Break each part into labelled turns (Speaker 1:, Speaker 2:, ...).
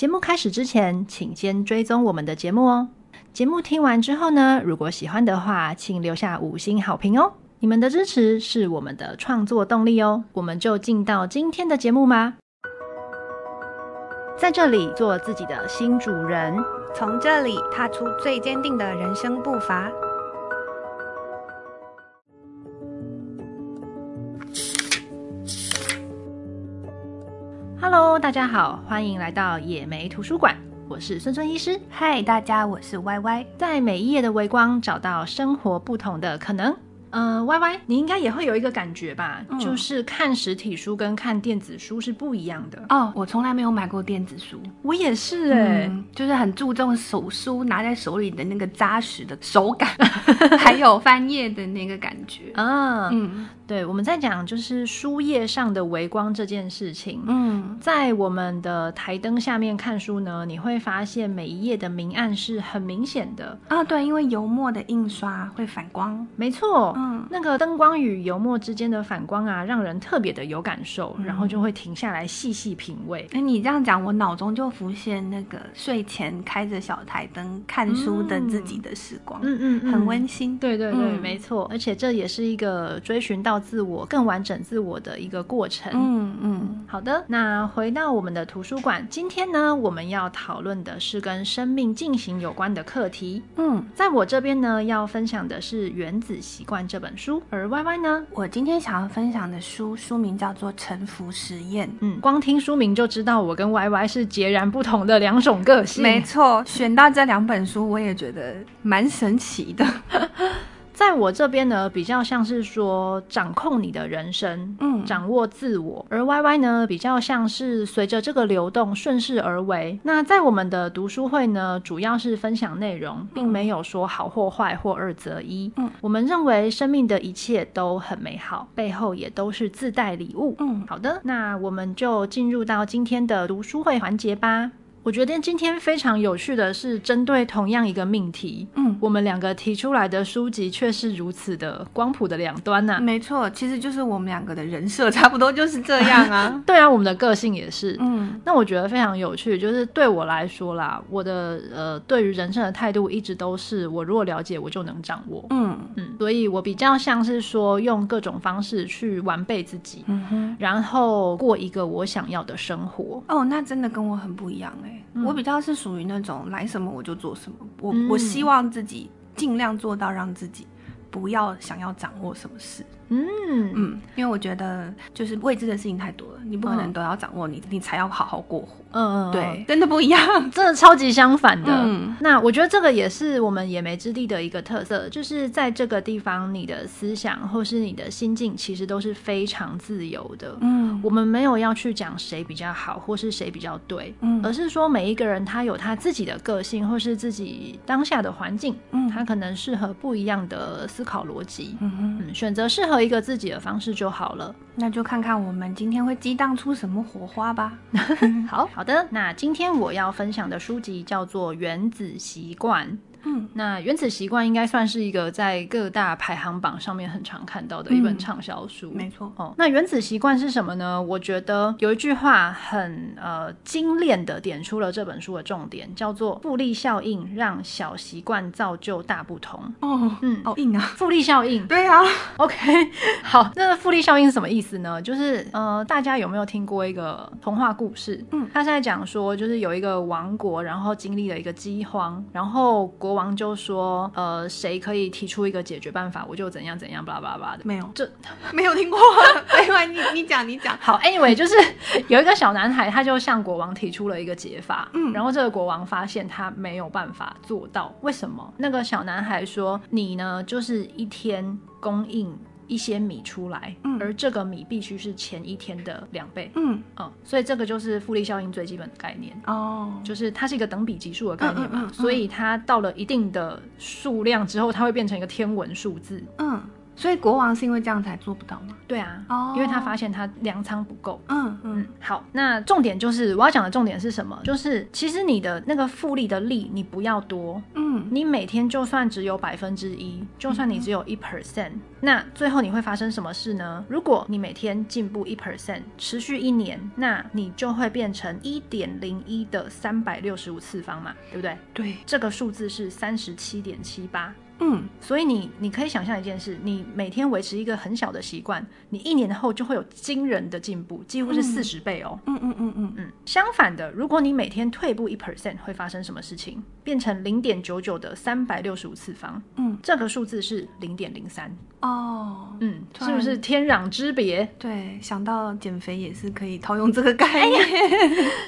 Speaker 1: 节目开始之前，请先追踪我们的节目哦。节目听完之后呢，如果喜欢的话，请留下五星好评哦。你们的支持是我们的创作动力哦。我们就进到今天的节目吧。在这里做自己的新主人，
Speaker 2: 从这里踏出最坚定的人生步伐。
Speaker 1: Hello，大家好，欢迎来到野莓图书馆。我是孙孙医师。
Speaker 2: 嗨，大家，我是 Y Y。
Speaker 1: 在每一页的微光，找到生活不同的可能。呃，Y Y，你应该也会有一个感觉吧？嗯、就是看实体书跟看电子书是不一样的。
Speaker 2: 哦，我从来没有买过电子书。
Speaker 1: 我也是哎、欸
Speaker 2: 嗯，就是很注重手书拿在手里的那个扎实的手感，还有翻页的那个感觉。
Speaker 1: 啊，嗯。对，我们在讲就是书页上的微光这件事情。嗯，在我们的台灯下面看书呢，你会发现每一页的明暗是很明显的
Speaker 2: 啊。对，因为油墨的印刷会反光。
Speaker 1: 没错，嗯，那个灯光与油墨之间的反光啊，让人特别的有感受，嗯、然后就会停下来细细品味。
Speaker 2: 那你这样讲，我脑中就浮现那个睡前开着小台灯看书的自己的时光。嗯嗯，嗯，很温馨。
Speaker 1: 对对对，嗯、没错。而且这也是一个追寻到。自我更完整自我的一个过程。嗯嗯，好的。那回到我们的图书馆，今天呢，我们要讨论的是跟生命进行有关的课题。嗯，在我这边呢，要分享的是《原子习惯》这本书，而 Y Y 呢，
Speaker 2: 我今天想要分享的书书名叫做《沉浮实验》。
Speaker 1: 嗯，光听书名就知道我跟 Y Y 是截然不同的两种个性。
Speaker 2: 没错，选到这两本书，我也觉得蛮神奇的。
Speaker 1: 在我这边呢，比较像是说掌控你的人生，嗯，掌握自我；而 Y Y 呢，比较像是随着这个流动顺势而为。那在我们的读书会呢，主要是分享内容，并没有说好或坏或二择一。嗯，我们认为生命的一切都很美好，背后也都是自带礼物。嗯，好的，那我们就进入到今天的读书会环节吧。我觉得今天非常有趣的是，针对同样一个命题，嗯，我们两个提出来的书籍却是如此的光谱的两端呢、啊。
Speaker 2: 没错，其实就是我们两个的人设差不多就是这样啊。
Speaker 1: 对啊，我们的个性也是。嗯，那我觉得非常有趣，就是对我来说啦，我的呃，对于人生的态度一直都是，我如果了解，我就能掌握。嗯嗯，所以我比较像是说，用各种方式去完备自己，嗯哼，然后过一个我想要的生活。
Speaker 2: 哦，那真的跟我很不一样哎、欸。嗯、我比较是属于那种来什么我就做什么，我、嗯、我希望自己尽量做到让自己不要想要掌握什么事。嗯嗯，因为我觉得就是未知的事情太多了，你不可能都要掌握你，你、嗯、你才要好好过活。嗯嗯，对，真的不一样，
Speaker 1: 真的超级相反的。嗯，那我觉得这个也是我们野莓之地的一个特色，就是在这个地方，你的思想或是你的心境其实都是非常自由的。嗯，我们没有要去讲谁比较好或是谁比较对，嗯，而是说每一个人他有他自己的个性或是自己当下的环境，嗯，他可能适合不一样的思考逻辑，嗯嗯，选择适合。一个自己的方式就好了，
Speaker 2: 那就看看我们今天会激荡出什么火花吧。
Speaker 1: 好好的，那今天我要分享的书籍叫做《原子习惯》。嗯，那《原子习惯》应该算是一个在各大排行榜上面很常看到的一本畅销书。
Speaker 2: 嗯、没错
Speaker 1: 哦。那《原子习惯》是什么呢？我觉得有一句话很呃精炼的点出了这本书的重点，叫做“复利效应让小习惯造就大不同”。
Speaker 2: 哦，嗯，好硬啊！
Speaker 1: 复利效应。
Speaker 2: 对啊。
Speaker 1: OK，好，那复利效应是什么意思呢？就是呃，大家有没有听过一个童话故事？嗯，他现在讲说，就是有一个王国，然后经历了一个饥荒，然后国。国王就说：“呃，谁可以提出一个解决办法，我就怎样怎样，巴拉巴拉的。”
Speaker 2: 没有，
Speaker 1: 这
Speaker 2: 没有听过。另 外，你你讲，你讲。
Speaker 1: 好，Anyway，就是有一个小男孩，他就向国王提出了一个解法。嗯，然后这个国王发现他没有办法做到，为什么？那个小男孩说：“你呢，就是一天供应。”一些米出来，嗯，而这个米必须是前一天的两倍，嗯，嗯，所以这个就是复利效应最基本的概念。哦，就是它是一个等比级数的概念嘛，嗯嗯嗯嗯，所以它到了一定的数量之后，它会变成一个天文数字，嗯。
Speaker 2: 所以国王是因为这样才做不到吗？
Speaker 1: 对啊，哦，因为他发现他粮仓不够。
Speaker 2: 嗯嗯，
Speaker 1: 好，那重点就是我要讲的重点是什么？就是其实你的那个复利的利你不要多，嗯，你每天就算只有百分之一，就算你只有一 percent，那最后你会发生什么事呢？如果你每天进步一 percent，持续一年，那你就会变成一点零一的三百六十五次方嘛，对不对？
Speaker 2: 对，
Speaker 1: 这个数字是三十七点七八。
Speaker 2: 嗯，
Speaker 1: 所以你你可以想象一件事，你每天维持一个很小的习惯，你一年后就会有惊人的进步，几乎是四十倍哦。
Speaker 2: 嗯嗯嗯嗯
Speaker 1: 嗯。相反的，如果你每天退步一 percent，会发生什么事情？变成零点九九的三百六十五次方。
Speaker 2: 嗯，
Speaker 1: 这个数字是零点零三。
Speaker 2: 哦，
Speaker 1: 嗯，是不是天壤之别？
Speaker 2: 对，想到减肥也是可以套用这个概念，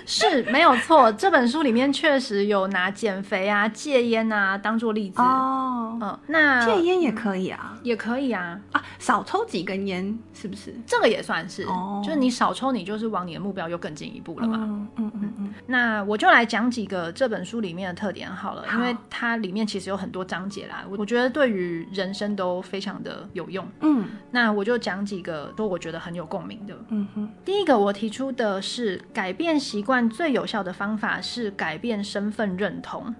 Speaker 1: 是没有错。这本书里面确实有拿减肥啊、戒烟啊当做例子
Speaker 2: 哦。
Speaker 1: 嗯，那
Speaker 2: 戒烟也可以啊，
Speaker 1: 也可以啊
Speaker 2: 啊，少抽几根烟是不是？
Speaker 1: 这个也算是，哦，就是你少抽，你就是往你的目标又更进一步了嘛。
Speaker 2: 嗯嗯嗯嗯。
Speaker 1: 那我就来讲几个这本书里面的特点好了，因为它里面其实有很多章节啦，我我觉得对于人生都非常的。有用，
Speaker 2: 嗯，
Speaker 1: 那我就讲几个，都我觉得很有共鸣的，
Speaker 2: 嗯哼。
Speaker 1: 第一个我提出的是，改变习惯最有效的方法是改变身份认同，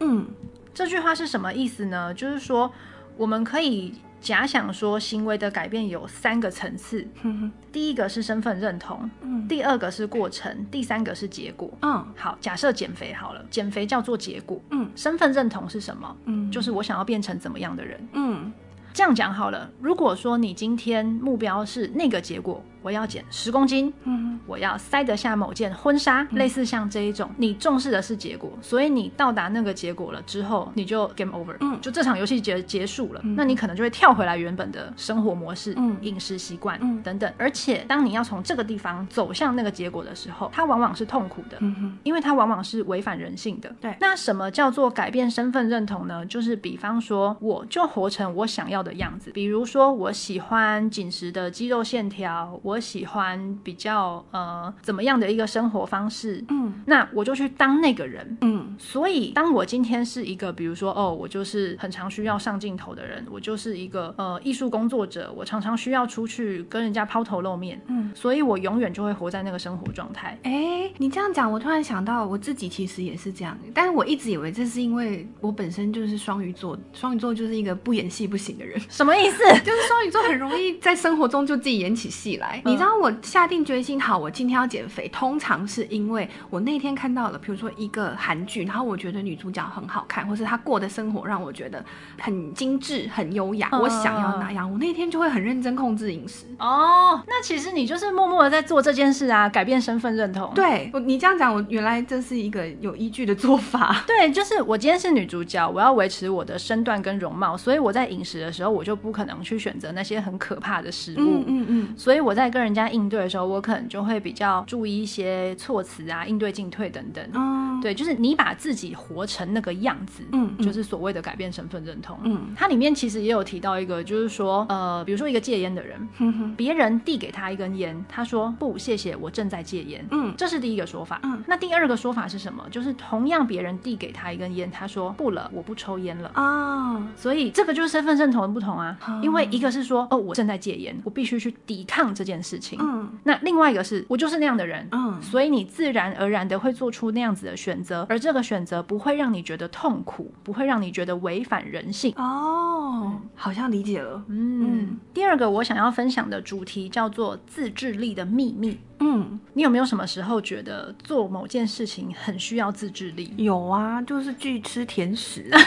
Speaker 2: 嗯，
Speaker 1: 这句话是什么意思呢？就是说，我们可以假想说，行为的改变有三个层次，
Speaker 2: 嗯。
Speaker 1: 第一个是身份认同，
Speaker 2: 嗯，
Speaker 1: 第二个是过程，第三个是结果，
Speaker 2: 嗯，
Speaker 1: 好，假设减肥好了，减肥叫做结果，
Speaker 2: 嗯，
Speaker 1: 身份认同是什么？
Speaker 2: 嗯，
Speaker 1: 就是我想要变成怎么样的人，
Speaker 2: 嗯。
Speaker 1: 这样讲好了，如果说你今天目标是那个结果。我要减十公斤，
Speaker 2: 嗯，
Speaker 1: 我要塞得下某件婚纱，嗯，类似像这一种，你重视的是结果，所以你到达那个结果了之后，你就 game over，
Speaker 2: 嗯，
Speaker 1: 就这场游戏结结束了，嗯，那你可能就会跳回来原本的生活模式，
Speaker 2: 嗯，
Speaker 1: 饮食习惯，
Speaker 2: 嗯，
Speaker 1: 等等。而且当你要从这个地方走向那个结果的时候，它往往是痛苦的，
Speaker 2: 嗯哼，
Speaker 1: 因为它往往是违反人性的。
Speaker 2: 对，
Speaker 1: 那什么叫做改变身份认同呢？就是比方说，我就活成我想要的样子，比如说我喜欢紧实的肌肉线条，我喜欢。比较呃怎么样的一个生活方式，
Speaker 2: 嗯，
Speaker 1: 那我就去当那个人，
Speaker 2: 嗯，
Speaker 1: 所以当我今天是一个，比如说哦，我就是很常需要上镜头的人，我就是一个呃艺术工作者，我常常需要出去跟人家抛头露面，
Speaker 2: 嗯，
Speaker 1: 所以我永远就会活在那个生活状态。
Speaker 2: 哎，你这样讲，我突然想到我自己其实也是这样，但是我一直以为这是因为我本身就是双鱼座，双鱼座就是一个不演戏不行的人，
Speaker 1: 什么意思？
Speaker 2: 就是双鱼座很容易在生活中就自己演起戏来，嗯、你知道我下。定决心，好，我今天要减肥。通常是因为我那天看到了，比如说一个韩剧，然后我觉得女主角很好看，或是她过的生活让我觉得很精致、很优雅，我想要那样，我那天就会很认真控制饮食。
Speaker 1: 哦，那其实你就是默默的在做这件事啊，改变身份认同。
Speaker 2: 对，你这样讲，我原来这是一个有依据的做法。
Speaker 1: 对，就是我今天是女主角，我要维持我的身段跟容貌，所以我在饮食的时候，我就不可能去选择那些很可怕的食物。
Speaker 2: 嗯嗯嗯。所
Speaker 1: 以我在跟人家应对的时候。我可能就会比较注意一些措辞啊，应对进退等等。
Speaker 2: 嗯，
Speaker 1: 对，就是你把自己活成那个样子，
Speaker 2: 嗯，
Speaker 1: 就是所谓的改变身份认同。
Speaker 2: 嗯，
Speaker 1: 它里面其实也有提到一个，就是说，呃，比如说一个戒烟的人，别人递给他一根烟，他说不，谢谢，我正在戒烟。
Speaker 2: 嗯，
Speaker 1: 这是第一个说法。
Speaker 2: 嗯，
Speaker 1: 那第二个说法是什么？就是同样别人递给他一根烟，他说不了，我不抽烟了。
Speaker 2: 哦，
Speaker 1: 所以这个就是身份认同的不同啊。因为一个是说，哦，我正在戒烟，我必须去抵抗这件事情。
Speaker 2: 嗯。
Speaker 1: 那另外一个是我就是那样的人，
Speaker 2: 嗯，
Speaker 1: 所以你自然而然的会做出那样子的选择，而这个选择不会让你觉得痛苦，不会让你觉得违反人性。
Speaker 2: 哦，好像理解了。
Speaker 1: 嗯，嗯，第二个我想要分享的主题叫做自制力的秘密。
Speaker 2: 嗯，
Speaker 1: 你有没有什么时候觉得做某件事情很需要自制力？
Speaker 2: 有啊，就是拒吃甜食啊。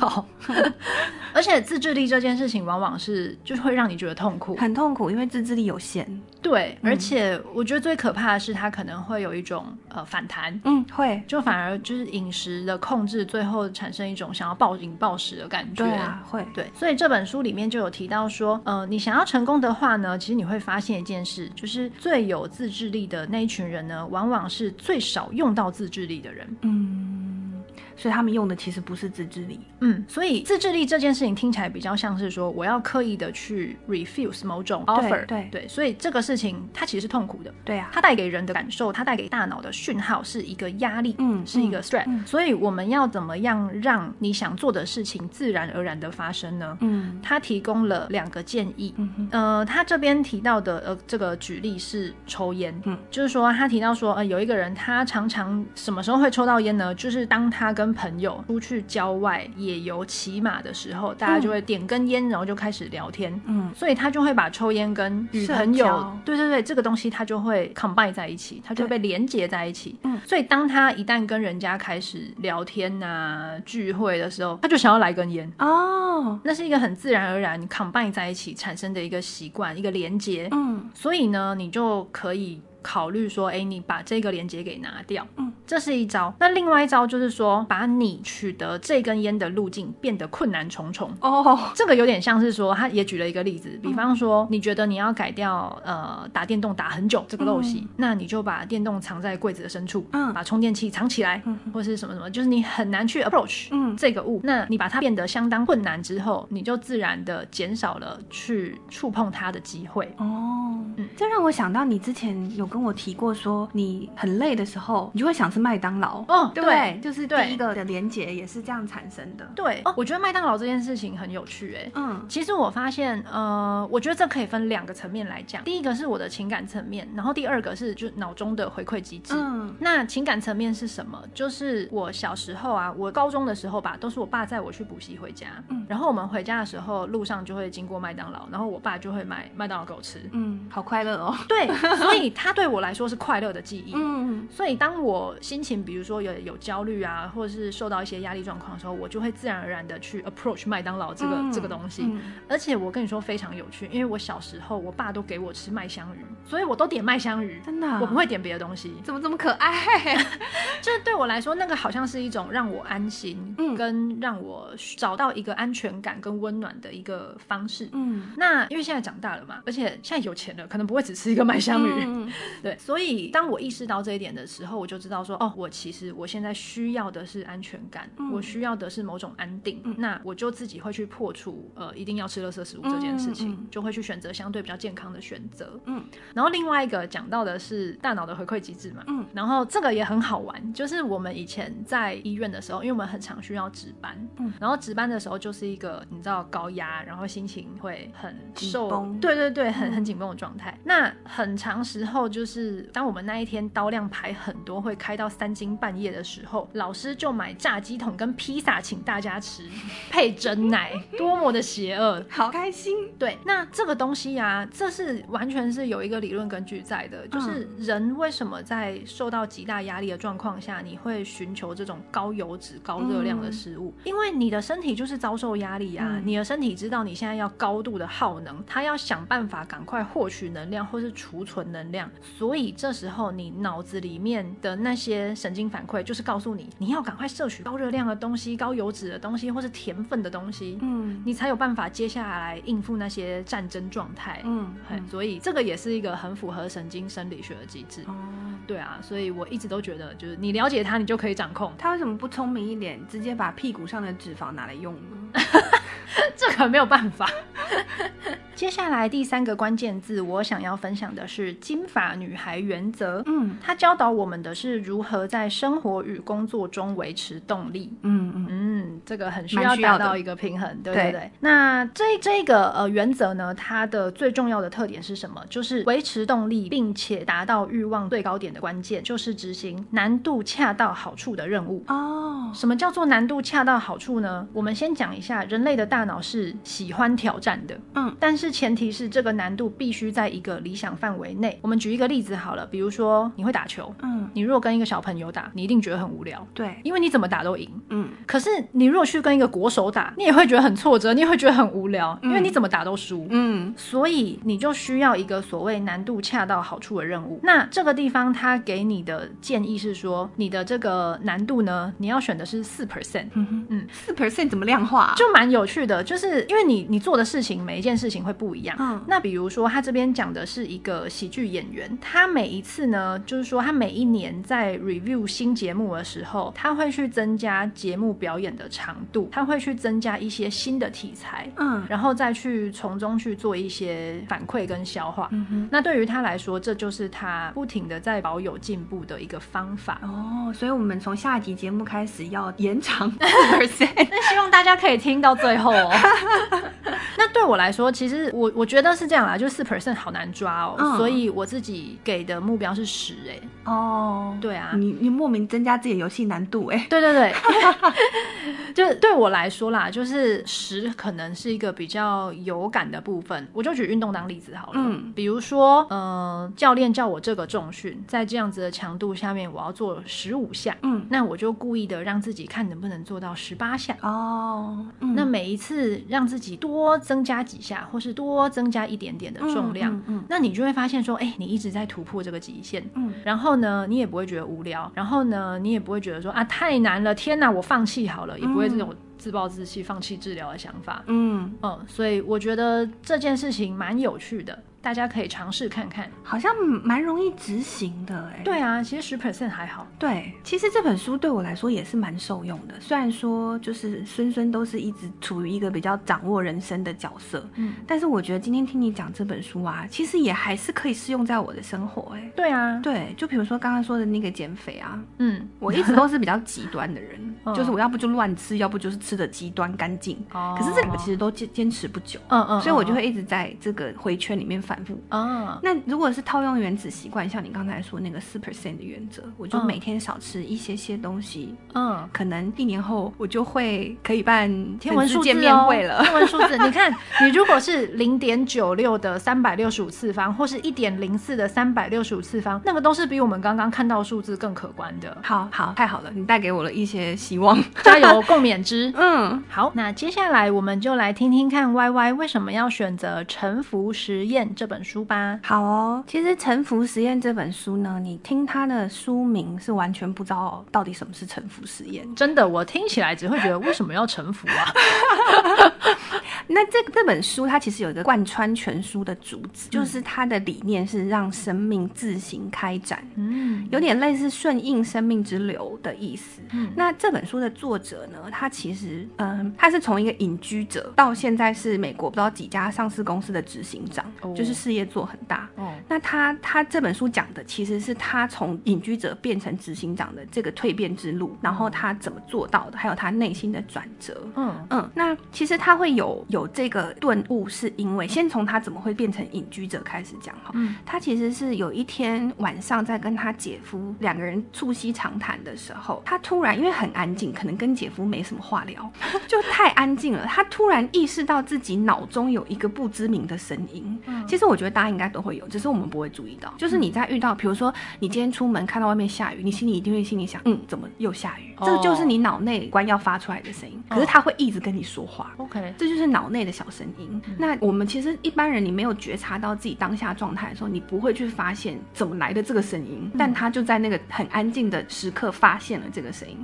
Speaker 1: 好，而且自制力这件事情往往是就是会让你觉得痛苦，
Speaker 2: 很痛苦，因为自制力有限。
Speaker 1: 对，而且我觉得最可怕的是它可能会有一种呃反弹。
Speaker 2: 嗯，会，
Speaker 1: 就反而就是饮食的控制，最后产生一种想要暴饮暴食的感觉。
Speaker 2: 对啊，会。
Speaker 1: 对，所以这本书里面就有提到说，呃，你想要成功的话呢，其实你会发现一件事，就是最有自制智力的那一群人呢，往往是最少用到自制力的人。
Speaker 2: 嗯，所以他们用的其实不是自制力。
Speaker 1: 嗯，所以自制力这件事情听起来比较像是说我要刻意的去 refuse 某种 offer。
Speaker 2: 对
Speaker 1: 对，所以这个事情它其实是痛苦的。
Speaker 2: 对啊，
Speaker 1: 它带给人的感受，它带给大脑的讯号是一个压力，嗯，是一个 stress。嗯，所以我们要怎么样让你想做的事情自然而然的发生呢？嗯，他提供了两个建议。嗯，呃，他这边提到的呃这个举例是抽烟。嗯，就是说他提到说呃有一个人他常常什么时候会抽到烟呢？就是当他跟朋友出去郊外野游骑马的时候，大家就会点根烟，然后就开始聊天。嗯，所以他就会把抽烟跟与朋友，对对对，这个东西他就会 combine 在一起，他就会被连接在一起。嗯，所以当他一旦跟人家开始聊天啊聚会的时候，他就想要来根烟。哦，那是一个很自然而然 combine 在一起产生的一个习惯，一个连接。嗯，所以呢，你就可以。考虑说，哎，你把这个连接给拿掉，嗯，这是一招。那另外一招就是说，把你取得这根烟的路径变得困难重重。哦，这个有点像是说，他也举了一个例子，比方说，你觉得你要改掉呃打电动打很久这个陋习，嗯、那你就把电动藏在柜子的深处，嗯，把充电器藏起来，嗯，或是什么什么，就是你很难去 approach，嗯，这个物，那你把它变得相当困难之后，你就自然的减少了去触碰它的机会。哦，
Speaker 2: 嗯，这让我想到你之前有。跟我提过说，你很累的时候，你就会想吃麦当劳。哦，对，对，就是第一个的连结也是这样产生的。
Speaker 1: 对，哦，我觉得麦当劳这件事情很有趣，哎，嗯，其实我发现，呃，我觉得这可以分两个层面来讲。第一个是我的情感层面，然后第二个是就脑中的回馈机制。嗯，那情感层面是什么？就是我小时候啊，我高中的时候吧，都是我爸载我去补习回家。嗯，然后我们回家的时候，路上就会经过麦当劳，然后我爸就会买麦当劳给我吃。
Speaker 2: 嗯，好快乐哦。
Speaker 1: 对，所以他。对我来说是快乐的记忆，嗯，所以当我心情比如说有有焦虑啊，或者是受到一些压力状况的时候，我就会自然而然的去 approach 麦当劳这个、嗯、这个东西。嗯、而且我跟你说非常有趣，因为我小时候我爸都给我吃麦香鱼，所以我都点麦香鱼，
Speaker 2: 真的、啊，
Speaker 1: 我不会点别的东西。
Speaker 2: 怎么这么可爱？
Speaker 1: 就是对我来说，那个好像是一种让我安心，嗯，跟让我找到一个安全感跟温暖的一个方式。嗯，那因为现在长大了嘛，而且现在有钱了，可能不会只吃一个麦香鱼。嗯 对，所以当我意识到这一点的时候，我就知道说，哦，我其实我现在需要的是安全感，嗯、我需要的是某种安定，嗯、那我就自己会去破除呃一定要吃垃圾食物这件事情，就会去选择相对比较健康的选择。嗯，然后另外一个讲到的是大脑的回馈机制嘛，嗯，然后这个也很好玩，就是我们以前在医院的时候，因为我们很常需要值班，嗯，然后值班的时候就是一个你知道高压，然后心情会很受，
Speaker 2: 绷
Speaker 1: 对对对，很很紧绷的状态，嗯、那很长时候就。就是当我们那一天刀量排很多，会开到三更半夜的时候，老师就买炸鸡桶跟披萨请大家吃，配蒸奶，多么的邪恶，
Speaker 2: 好开心。
Speaker 1: 对，那这个东西啊，这是完全是有一个理论根据在的，就是人为什么在受到极大压力的状况下，你会寻求这种高油脂、高热量的食物？嗯、因为你的身体就是遭受压力啊，嗯、你的身体知道你现在要高度的耗能，它要想办法赶快获取能量或是储存能量。所以这时候，你脑子里面的那些神经反馈，就是告诉你，你要赶快摄取高热量的东西、高油脂的东西，或是甜分的东西，嗯，你才有办法接下来应付那些战争状态，嗯，所以这个也是一个很符合神经生理学的机制，哦，对啊，所以我一直都觉得，就是你了解它，你就可以掌控。
Speaker 2: 他为什么不聪明一点，直接把屁股上的脂肪拿来用呢？
Speaker 1: 这可没有办法。接下来第三个关键字，我想要分享的是金发女孩原则。嗯，它教导我们的是如何在生活与工作中维持动力。嗯嗯嗯，这个很需要达到一个平衡，对不对？对。那这这个呃原则呢，它的最重要的特点是什么？就是维持动力，并且达到欲望最高点的关键，就是执行难度恰到好处的任务。哦，什么叫做难度恰到好处呢？我们先讲一下，人类的大脑是喜欢挑战的。嗯，但是。前提是这个难度必须在一个理想范围内。我们举一个例子好了，比如说你会打球，嗯，你如果跟一个小朋友打，你一定觉得很无聊，
Speaker 2: 对，
Speaker 1: 因为你怎么打都赢，嗯。可是你如果去跟一个国手打，你也会觉得很挫折，你也会觉得很无聊，因为你怎么打都输。嗯，所以你就需要一个所谓难度恰到好处的任务。那这个地方他给你的建议是说，你的这个难度呢，你要选的是四 percent。
Speaker 2: 嗯嗯，四 percent 怎么量化啊？
Speaker 1: 就蛮有趣的，就是因为你你做的事情每一件事情会不一样。嗯，那比如说他这边讲的是一个喜剧演员，他每一次呢，就是说他每一年在 review 新节目的时候，他会去增加节目表演的长度，他会去增加一些新的题材，嗯，然后再去从中去做一些反馈跟消化。嗯哼，那对于他来说，这就是他不停的在保有进步的一个方法。
Speaker 2: 哦，所以我们从下一集节目开始要延长 percent，
Speaker 1: 那希望大家可以听到最后哦。那对我来说，其实我我觉得是这样啦，就四 percent 好难抓哦，嗯、所以我自己给的目标是十哎。哦，对啊，
Speaker 2: 你你莫名增加自己的游戏难度哎。
Speaker 1: 对对对，就对我来说啦，就是十可能是一个比较有感的部分。我就举运动当例子好了，嗯，比如说，呃，教练叫我这个重训，在这样子的强度下面，我要做十五下，嗯，那我就故意的让自己看能不能做到十八下。哦，嗯、那每一次让自己多增加几下，或是多增加一点点的重量，嗯，嗯嗯，那你就会发现说，哎、欸，你一直在突破这个极限，嗯，然后呢，你也不会觉得无聊，然后呢，你也不会觉得说啊太难了，天哪，我放弃好了，也不会这种自暴自弃、放弃治疗的想法，嗯。嗯，所以我觉得这件事情蛮有趣的。大家可以尝试看看，
Speaker 2: 好像蛮容易执行的哎。
Speaker 1: 对啊，其实十 percent 还好。
Speaker 2: 对，其实这本书对我来说也是蛮受用的。虽然说就是孙孙都是一直处于一个比较掌握人生的角色，嗯，但是我觉得今天听你讲这本书啊，其实也还是可以适用在我的生活哎。
Speaker 1: 对啊，
Speaker 2: 对，就比如说刚刚说的那个减肥啊，嗯，我一直都是比较极端的人，就是我要不就乱吃，要不就是吃的极端干净。哦。可是这个其实都坚坚持不久，嗯嗯，所以我就会一直在这个回圈里面反复。嗯。那如果是套用原子习惯，像你刚才说那个四 percent 的原则，我就每天少吃一些些东西，嗯，可能一年后我就会可以办
Speaker 1: 天文数字见面会了。天文数字，你看，你如果是零点九六的三百六十五次方，或是一点零四的三百六十五次方，那个都是比我们刚刚看到数字更可观的。
Speaker 2: 好好，太好了，你带给我了一些希望，
Speaker 1: 加油，共勉之。嗯，好，那接下来我们就来听听看 Y Y 为什么要选择《沉浮实验》这本书吧。
Speaker 2: 好哦，其实《沉浮实验》这本书呢，你听它的书名是完全不知道到底什么是沉浮实验。
Speaker 1: 真的，我听起来只会觉得为什么要沉浮啊？
Speaker 2: 那这这本书它其实有一个贯穿全书的主旨，嗯、就是它的理念是让生命自行开展，嗯，有点类似顺应生命之流的意思。嗯，那这本书的作者呢，他其实嗯，他是从一个隐居者到现在是美国不知道几家上市公司的执行长，哦、就是事业做很大。哦，那他他这本书讲的其实是他从隐居者变成执行长的这个蜕变之路，然后他怎么做到的，还有他内心的转折。嗯嗯，那其实他会有有这个顿悟，是因为先从他怎么会变成隐居者开始讲哈。嗯，他其实是有一天晚上在跟他姐夫两个人促膝长谈的时候，他突然因为很安静，可能跟姐夫没什么话聊，就太安静了。他突然意识到自己脑中有一个不知名的声音。嗯，其实我觉得大家应该都会有，只是我们不会注意到。就是你在遇到，比如说你今天出门看到外面下雨，你心里一定会心里想，嗯，怎么又下雨？这就是你脑内关要发出来的声音。可是他会一直跟你说话。OK，这就是脑内的小声音。那我们其实一般人，你没有觉察到自己当下状态的时候，你不会去发现怎么来的这个声音。但他就在那个很安静的时刻发现了这个声音。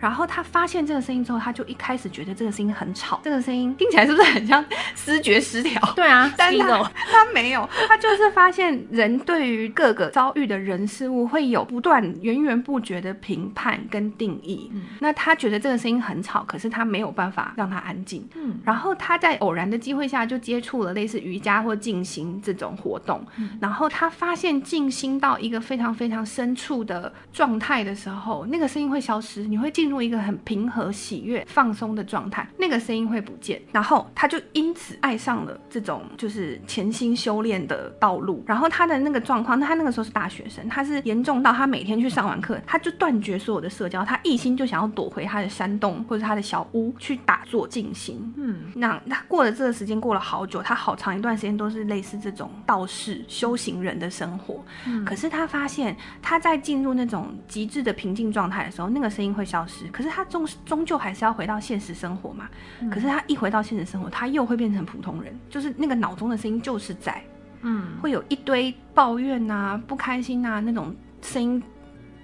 Speaker 2: 然后他发现这个声音之后，他就一开始觉得这个声音很吵，这个声音听起来是不是很像思觉失调？
Speaker 1: 对啊，
Speaker 2: 但他他没有，他就是发现人对于各个遭遇的人事物会有不断源源不绝的评判跟定义。嗯，那他觉得这个声音很吵，可是他没有办法让他安静。嗯，然后他在偶然的机会下就接触了类似瑜伽或静心这种活动。嗯，然后他发现静心到一个非常非常深处的状态的时候，那个声音会消失，你会进入一个很平和、喜悦、放松的状态，那个声音会不见。然后他就因此爱上了这种就是潜心修炼的道路。然后他的那个状况，他那个时候是大学生，他是严重到他每天去上完课，他就断绝所有的社交，他一心就想要躲回他的山洞或者他的小屋去打坐静心。嗯，那他过了这个时间过了好久，他好长一段时间都是类似这种道士修行人的生活。嗯，可是他发现他在进入那种极致的平静状态的时候，那个声音会消失。可是他终终究还是要回到现实生活嘛。嗯，可是他一回到现实生活，他又会变成普通人，就是那个脑中的声音就是在，嗯，会有一堆抱怨啊、不开心啊那种声音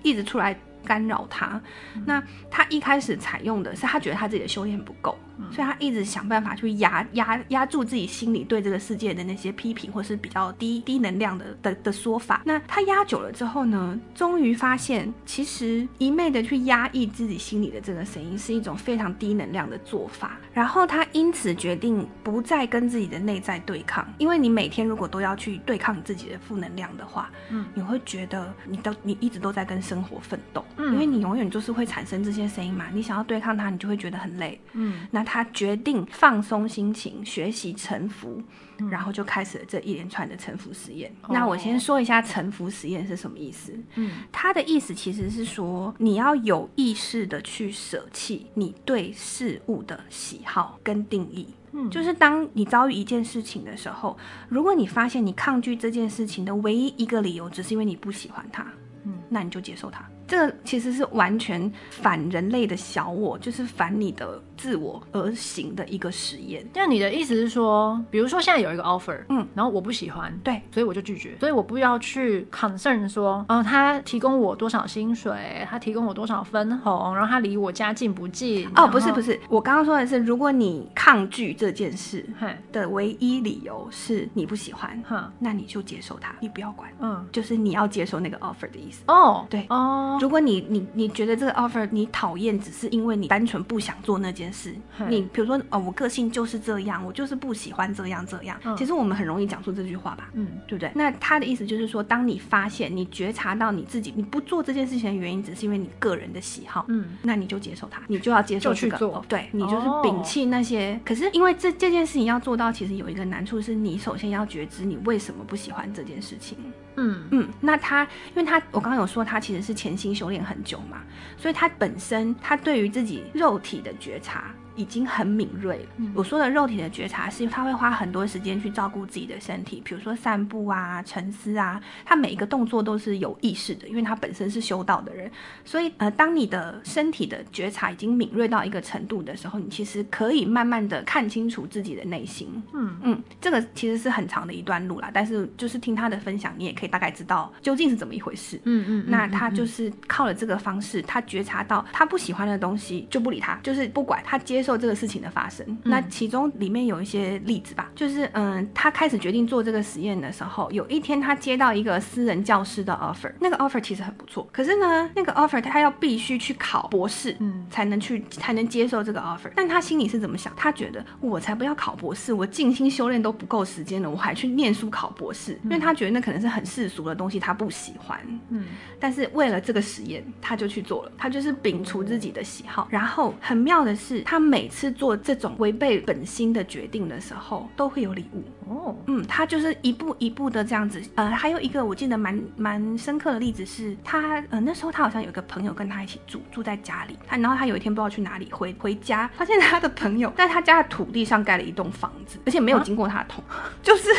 Speaker 2: 一直出来。干扰他，那他一开始采用的是他觉得他自己的修炼不够。所以他一直想办法去压压压住自己心里对这个世界的那些批评，或是比较低低能量的的的说法。那他压久了之后呢，终于发现，其实一昧的去压抑自己心里的这个声音，是一种非常低能量的做法。然后他因此决定不再跟自己的内在对抗，因为你每天如果都要去对抗你自己的负能量的话，嗯，你会觉得你都你一直都在跟生活奋斗，嗯，因为你永远就是会产生这些声音嘛。你想要对抗它，你就会觉得很累，嗯，那。他决定放松心情，学习沉浮，嗯，然后就开始了这一连串的沉浮实验。哦。那我先说一下沉浮实验是什么意思。嗯，他的意思其实是说，你要有意识的去舍弃你对事物的喜好跟定义。嗯，就是当你遭遇一件事情的时候，如果你发现你抗拒这件事情的唯一一个理由，只是因为你不喜欢它，嗯，那你就接受它。这个其实是完全反人类的小我，就是反你的。自我而行的一个实验。
Speaker 1: 那你的意思是说，比如说现在有一个 offer，嗯，然后我不喜欢，
Speaker 2: 对，
Speaker 1: 所以我就拒绝，所以我不要去 concern 说，嗯、呃，他提供我多少薪水，他提供我多少分红，然后他离我家近不近？
Speaker 2: 哦，不是不是，我刚刚说的是，如果你抗拒这件事的唯一理由是你不喜欢，哼，那你就接受它，你不要管，嗯，就是你要接受那个 offer 的意思。哦，对，哦，如果你你你觉得这个 offer 你讨厌，只是因为你单纯不想做那件事。你比如说，哦，我个性就是这样，我就是不喜欢这样这样。嗯、其实我们很容易讲出这句话吧，嗯，对不对？那他的意思就是说，当你发现你觉察到你自己你不做这件事情的原因，只是因为你个人的喜好，嗯，那你就接受它，你就要接受这个，去做哦、对，你就是摒弃那些。哦、可是因为这这件事情要做到，其实有一个难处，是你首先要觉知你为什么不喜欢这件事情。嗯嗯，那他，因为他我刚刚有说他其实是潜心修炼很久嘛，所以他本身他对于自己肉体的觉察。已经很敏锐了。我说的肉体的觉察是，他会花很多时间去照顾自己的身体，比如说散步啊、沉思啊，他每一个动作都是有意识的，因为他本身是修道的人。所以，呃，当你的身体的觉察已经敏锐到一个程度的时候，你其实可以慢慢的看清楚自己的内心。嗯嗯，这个其实是很长的一段路啦，但是就是听他的分享，你也可以大概知道究竟是怎么一回事。嗯嗯，那他就是靠了这个方式，他觉察到他不喜欢的东西就不理他，就是不管他接受。这个事情的发生，嗯、那其中里面有一些例子吧，就是嗯，他开始决定做这个实验的时候，有一天他接到一个私人教师的 offer，那个 offer 其实很不错，可是呢，那个 offer 他要必须去考博士，嗯，才能去才能接受这个 offer，但他心里是怎么想？他觉得我才不要考博士，我静心修炼都不够时间了，我还去念书考博士，嗯、因为他觉得那可能是很世俗的东西，他不喜欢，嗯，但是为了这个实验，他就去做了，他就是摒除自己的喜好，然后很妙的是，他每每次做这种违背本心的决定的时候，都会有礼物哦。嗯，他就是一步一步的这样子。呃，还有一个我记得蛮蛮深刻的例子是，他呃那时候他好像有一个朋友跟他一起住，住在家里。他然后他有一天不知道去哪里回回家，发现他的朋友在他家的土地上盖了一栋房子，而且没有经过他的同意，啊、就是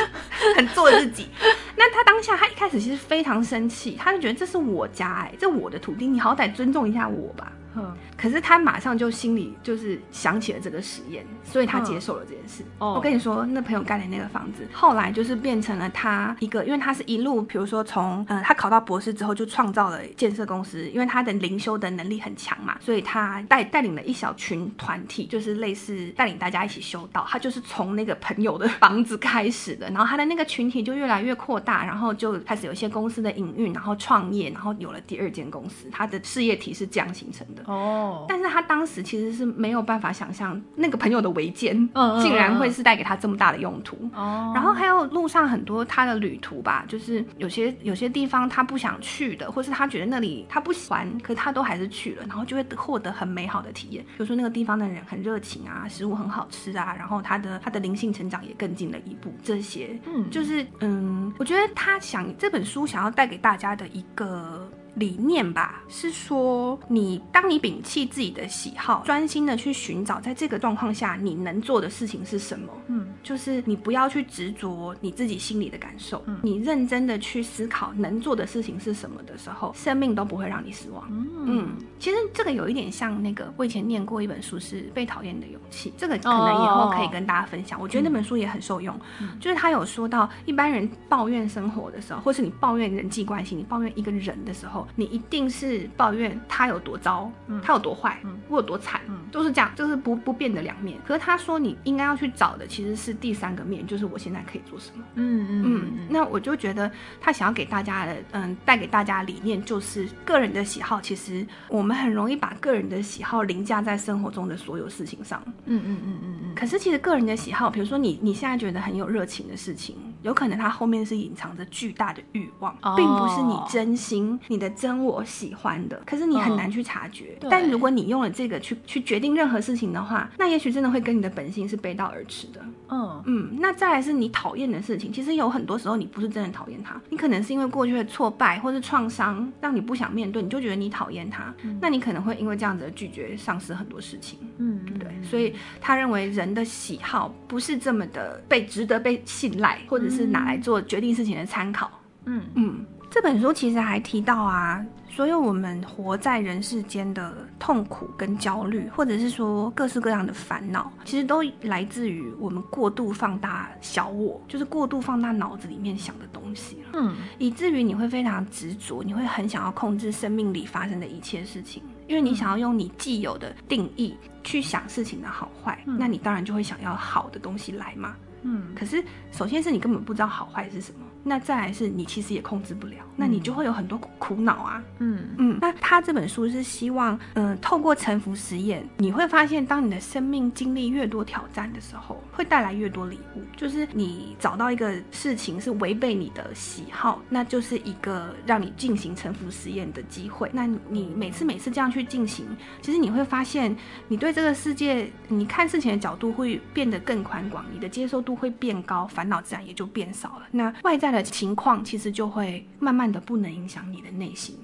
Speaker 2: 很做自己。那他当下他一开始其实非常生气，他就觉得这是我家哎、欸，这我的土地，你好歹尊重一下我吧。嗯，可是他马上就心里就是想起了这个实验，所以他接受了这件事。哦，我跟你说，那朋友盖的那个房子，后来就是变成了他一个，因为他是一路，比如说从呃他考到博士之后就创造了建设公司，因为他的灵修的能力很强嘛，所以他带带领了一小群团体，就是类似带领大家一起修道。他就是从那个朋友的房子开始的，然后他的那个群体就越来越扩大，然后就开始有一些公司的营运，然后创业，然后有了第二间公司。他的事业体是这样形成的。哦，但是他当时其实是没有办法想象那个朋友的违建，竟然会是带给他这么大的用途。哦，然后还有路上很多他的旅途吧，就是有些有些地方他不想去的，或是他觉得那里他不喜欢，可是他都还是去了，然后就会获得很美好的体验。比如说那个地方的人很热情啊，食物很好吃啊，然后他的他的灵性成长也更进了一步。这些，嗯，就是嗯，我觉得他想这本书想要带给大家的一个。理念吧，是说你当你摒弃自己的喜好，专心的去寻找，在这个状况下你能做的事情是什么？嗯，就是你不要去执着你自己心里的感受，嗯，你认真的去思考能做的事情是什么的时候，生命都不会让你失望。嗯，嗯，其实这个有一点像那个我以前念过一本书，是《被讨厌的勇气》，这个可能以后可以跟大家分享。哦，我觉得那本书也很受用，嗯，就是他有说到一般人抱怨生活的时候，或是你抱怨人际关系，你抱怨一个人的时候，你一定是抱怨他有多糟，嗯，他有多坏，嗯，我有多惨，嗯，都是这样，就是不不变的两面。可是他说你应该要去找的其实是第三个面，就是我现在可以做什么。嗯嗯嗯。那我就觉得他想要给大家的，嗯，带给大家的理念就是个人的喜好，其实我们很容易把个人的喜好凌驾在生活中的所有事情上。嗯嗯嗯嗯嗯。可是其实个人的喜好，比如说你你现在觉得很有热情的事情，有可能他后面是隐藏着巨大的欲望，并不是你真心你的真我喜欢的。可是你很难去察觉。但如果你用了这个去去决定任何事情的话，那也许真的会跟你的本性是背道而驰的。嗯嗯。那再来是你讨厌的事情，其实有很多时候你不是真的讨厌他，你可能是因为过去的挫败或是创伤让你不想面对，你就觉得你讨厌他。那你可能会因为这样子的拒绝丧失很多事情。嗯，对。所以他认为人的喜好不是这么的被值得被信赖，或者是拿来做决定事情的参考。嗯嗯。这本书其实还提到啊，所有我们活在人世间的痛苦跟焦虑，或者是说各式各样的烦恼，其实都来自于我们过度放大小我，就是过度放大脑子里面想的东西。嗯，以至于你会非常执着，你会很想要控制生命里发生的一切事情，因为你想要用你既有的定义去想事情的好坏，那你当然就会想要好的东西来嘛。嗯，可是首先是你根本不知道好坏是什么。那再来是你其实也控制不了，那你就会有很多苦恼啊。嗯嗯。那他这本书是希望，嗯、呃，透过沉浮实验，你会发现，当你的生命经历越多挑战的时候，会带来越多礼物。就是你找到一个事情是违背你的喜好，那就是一个让你进行沉浮实验的机会。那你每次每次这样去进行，其实你会发现，你对这个世界，你看事情的角度会变得更宽广，你的接受度会变高，烦恼自然也就变少了。那外在的情况其实就会慢慢的不能影响你的内心。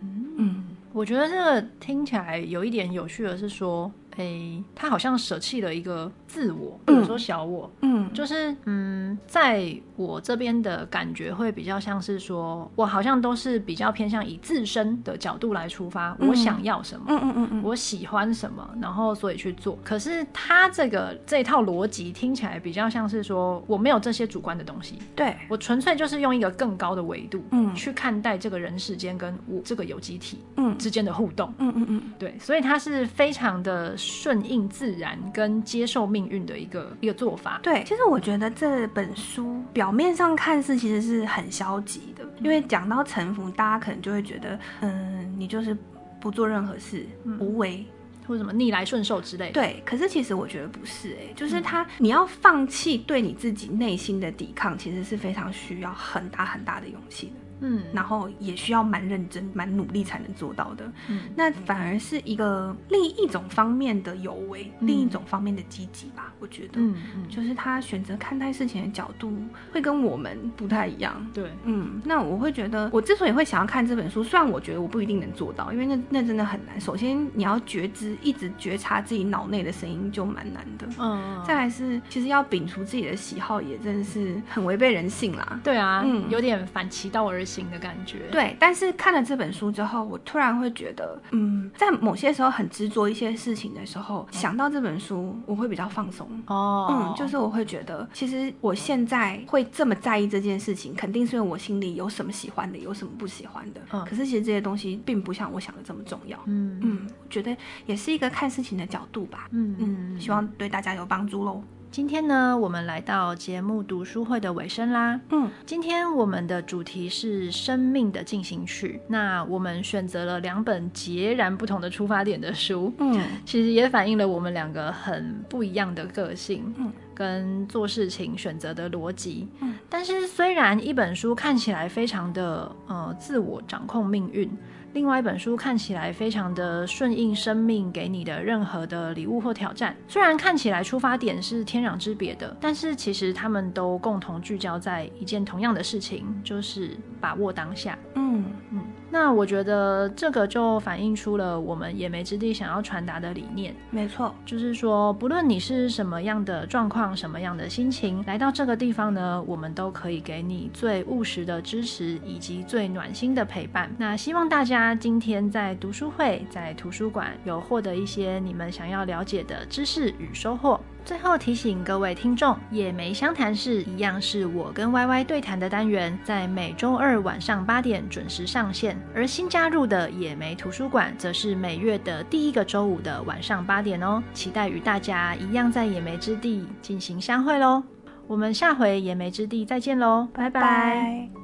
Speaker 1: 嗯，嗯，我觉得这个听起来有一点有趣的是说，诶，他好像舍弃了一个自我，或者说小我，嗯，就是嗯，在我这边的感觉会比较像是说，我好像都是比较偏向以自身的角度来出发，我想要什么，嗯嗯嗯嗯，我喜欢什么，然后所以去做。可是他这个这一套逻辑听起来比较像是说，我没有这些主观的东西，
Speaker 2: 对，
Speaker 1: 我纯粹就是用一个更高的维度，嗯，去看待这个人世间跟我这个有机体，嗯。之间的互动，嗯嗯嗯，对，所以他是非常的。顺应自然跟接受命运的一个一个做法。
Speaker 2: 对，其实我觉得这本书表面上看似其实是很消极的，因为讲到臣服，大家可能就会觉得，嗯，你就是不做任何事，嗯、无为
Speaker 1: 或者什么逆来顺受之类的。
Speaker 2: 对，可是其实我觉得不是、欸，哎，就是他你要放弃对你自己内心的抵抗，其实是非常需要很大很大的勇气的。嗯，然后也需要蛮认真、蛮努力才能做到的。嗯，那反而是一个另一种方面的有为，嗯、另一种方面的积极吧。我觉得，嗯嗯，就是他选择看待事情的角度会跟我们不太一样。
Speaker 1: 对，
Speaker 2: 嗯，那我会觉得，我之所以会想要看这本书，虽然我觉得我不一定能做到，因为那那真的很难。首先，你要觉知，一直觉察自己脑内的声音就蛮难的。嗯，再来是，其实要摒除自己的喜好，也真的是很违背人性啦。
Speaker 1: 对啊，嗯，有点反其道而行的感觉，
Speaker 2: 对。但是看了这本书之后，我突然会觉得，嗯，在某些时候很执着一些事情的时候，想到这本书，我会比较放松。哦，嗯，就是我会觉得，其实我现在会这么在意这件事情，肯定是因为我心里有什么喜欢的，有什么不喜欢的。嗯，可是其实这些东西并不像我想的这么重要。嗯嗯，我觉得也是一个看事情的角度吧。嗯嗯，希望对大家有帮助喽。
Speaker 1: 今天呢，我们来到节目读书会的尾声啦。嗯，今天我们的主题是生命的进行曲。那我们选择了两本截然不同的出发点的书。嗯，其实也反映了我们两个很不一样的个性。嗯，跟做事情选择的逻辑。嗯，但是虽然一本书看起来非常的呃自我掌控命运。另外一本书看起来非常的顺应生命给你的任何的礼物或挑战，虽然看起来出发点是天壤之别的，但是其实他们都共同聚焦在一件同样的事情，就是把握当下。嗯嗯。那我觉得这个就反映出了我们野莓之地想要传达的理念。
Speaker 2: 没错，
Speaker 1: 就是说，不论你是什么样的状况、什么样的心情，来到这个地方呢，我们都可以给你最务实的支持以及最暖心的陪伴。那希望大家今天在读书会、在图书馆有获得一些你们想要了解的知识与收获。最后提醒各位听众，野莓相谈室一样是我跟 Y Y 对谈的单元，在每周二晚上八点准时上线。而新加入的野莓图书馆，则是每月的第一个周五的晚上八点哦。期待与大家一样在野莓之地进行相会喽！我们下回野莓之地再见喽，拜拜。